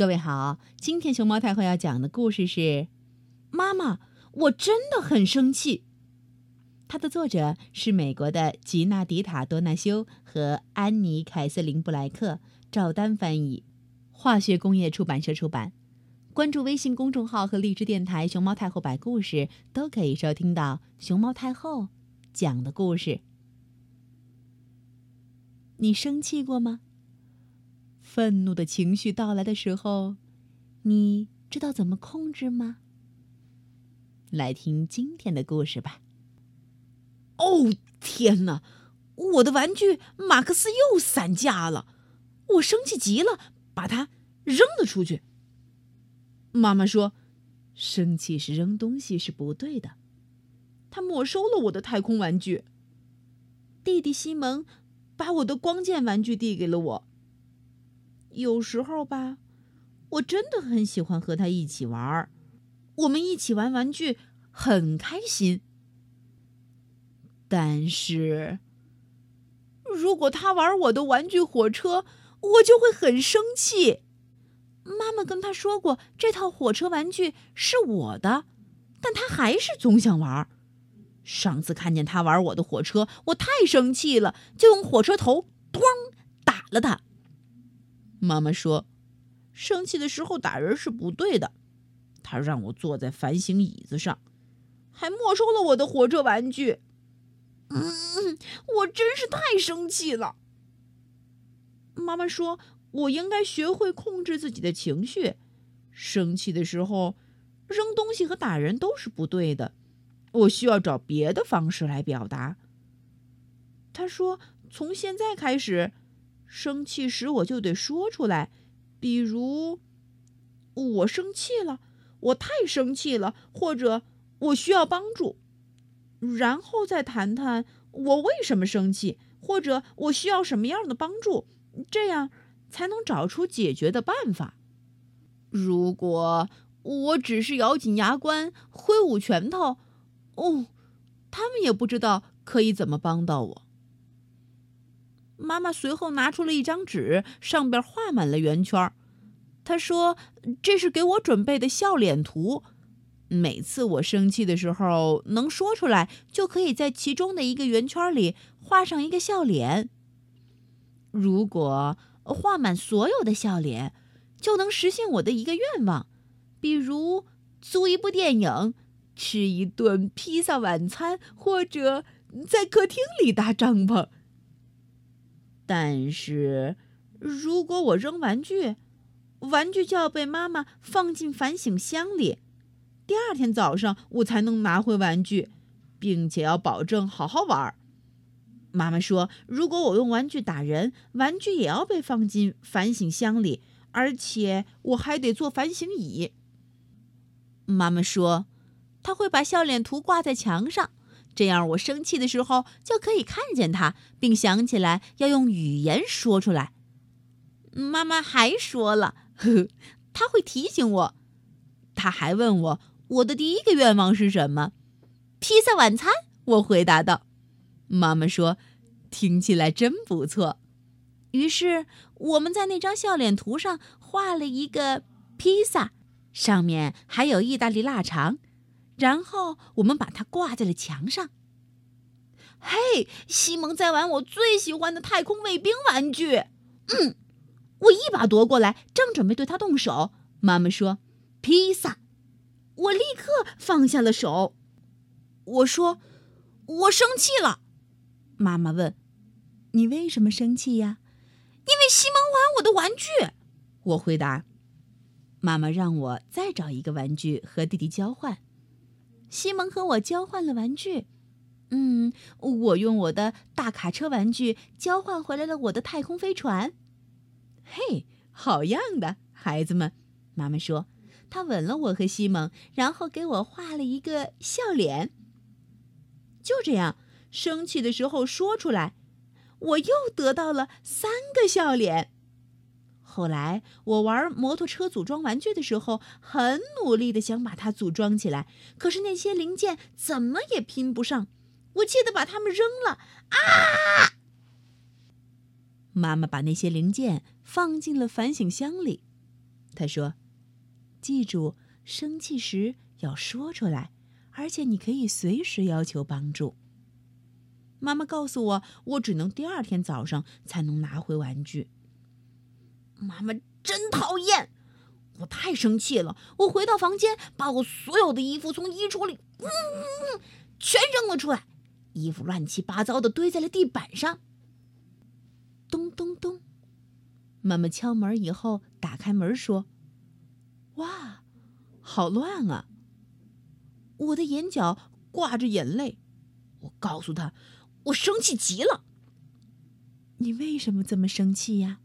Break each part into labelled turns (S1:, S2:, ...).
S1: 各位好，今天熊猫太后要讲的故事是《妈妈，我真的很生气》。它的作者是美国的吉娜迪塔多纳修和安妮凯瑟琳布莱克，赵丹翻译，化学工业出版社出版。关注微信公众号和荔枝电台“熊猫太后摆故事”，都可以收听到熊猫太后讲的故事。你生气过吗？愤怒的情绪到来的时候，你知道怎么控制吗？来听今天的故事吧。
S2: 哦天哪！我的玩具马克思又散架了，我生气极了，把它扔了出去。妈妈说：“生气时扔东西是不对的。”他没收了我的太空玩具。弟弟西蒙把我的光剑玩具递给了我。有时候吧，我真的很喜欢和他一起玩儿，我们一起玩玩具很开心。但是，如果他玩我的玩具火车，我就会很生气。妈妈跟他说过，这套火车玩具是我的，但他还是总想玩。上次看见他玩我的火车，我太生气了，就用火车头“咣”打了他。妈妈说：“生气的时候打人是不对的。”她让我坐在反省椅子上，还没收了我的火车玩具。嗯，我真是太生气了。妈妈说：“我应该学会控制自己的情绪。生气的时候，扔东西和打人都是不对的。我需要找别的方式来表达。”她说：“从现在开始。”生气时我就得说出来，比如我生气了，我太生气了，或者我需要帮助，然后再谈谈我为什么生气，或者我需要什么样的帮助，这样才能找出解决的办法。如果我只是咬紧牙关、挥舞拳头，哦，他们也不知道可以怎么帮到我。妈妈随后拿出了一张纸，上边画满了圆圈。她说：“这是给我准备的笑脸图。每次我生气的时候，能说出来，就可以在其中的一个圆圈里画上一个笑脸。如果画满所有的笑脸，就能实现我的一个愿望，比如租一部电影、吃一顿披萨晚餐，或者在客厅里搭帐篷。”但是，如果我扔玩具，玩具就要被妈妈放进反省箱里。第二天早上，我才能拿回玩具，并且要保证好好玩儿。妈妈说，如果我用玩具打人，玩具也要被放进反省箱里，而且我还得坐反省椅。妈妈说，她会把笑脸图挂在墙上。这样，我生气的时候就可以看见他，并想起来要用语言说出来。妈妈还说了，呵呵，他会提醒我。他还问我我的第一个愿望是什么？披萨晚餐。我回答道。妈妈说：“听起来真不错。”于是我们在那张笑脸图上画了一个披萨，上面还有意大利腊肠。然后我们把它挂在了墙上。嘿，西蒙在玩我最喜欢的太空卫兵玩具。嗯，我一把夺过来，正准备对他动手。妈妈说：“披萨。”我立刻放下了手。我说：“我生气了。”妈妈问：“你为什么生气呀？”因为西蒙玩我的玩具。我回答。妈妈让我再找一个玩具和弟弟交换。西蒙和我交换了玩具，嗯，我用我的大卡车玩具交换回来了我的太空飞船。嘿，好样的，孩子们！妈妈说，她吻了我和西蒙，然后给我画了一个笑脸。就这样，生气的时候说出来，我又得到了三个笑脸。后来我玩摩托车组装玩具的时候，很努力的想把它组装起来，可是那些零件怎么也拼不上，我气得把它们扔了。啊！妈妈把那些零件放进了反省箱里，
S1: 他说：“记住，生气时要说出来，而且你可以随时要求帮助。”妈妈告诉我，我只能第二天早上才能拿回玩具。
S2: 妈妈真讨厌！我太生气了。我回到房间，把我所有的衣服从衣橱里，嗯，全扔了出来。衣服乱七八糟的堆在了地板上。
S1: 咚咚咚，妈妈敲门以后打开门说：“哇，好乱啊！”我的眼角挂着眼泪。
S2: 我告诉他，我生气极了。
S1: 你为什么这么生气呀？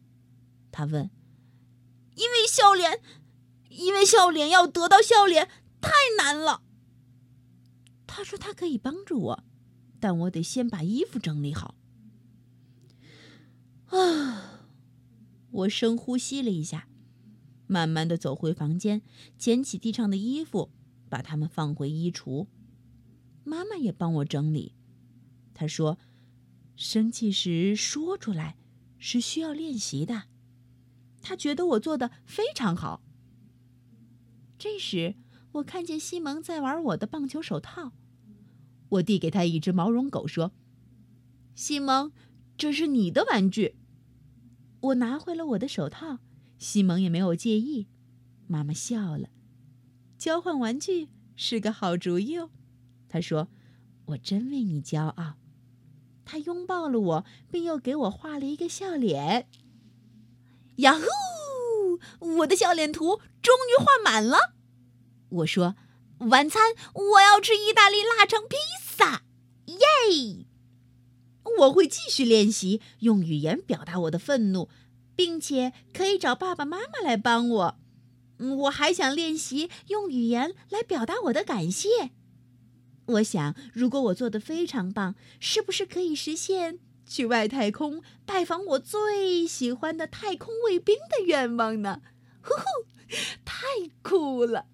S1: 他问。
S2: 因为笑脸。因为笑脸要得到笑脸太难了。
S1: 他说他可以帮助我，但我得先把衣服整理好。啊！我深呼吸了一下，慢慢的走回房间，捡起地上的衣服，把它们放回衣橱。妈妈也帮我整理。她说：“生气时说出来是需要练习的。”他觉得我做的非常好。这时，我看见西蒙在玩我的棒球手套，我递给他一只毛绒狗，说：“西蒙，这是你的玩具。”我拿回了我的手套，西蒙也没有介意。妈妈笑了，交换玩具是个好主意哦。他说：“我真为你骄傲。”他拥抱了我，并又给我画了一个笑脸。
S2: 呀呼！我的笑脸图终于画满了。我说：“晚餐我要吃意大利腊肠披萨，耶！”我会继续练习用语言表达我的愤怒，并且可以找爸爸妈妈来帮我。我还想练习用语言来表达我的感谢。我想，如果我做的非常棒，是不是可以实现去外太空拜访我最喜欢的太空卫兵的愿望呢？呼呼，太酷了！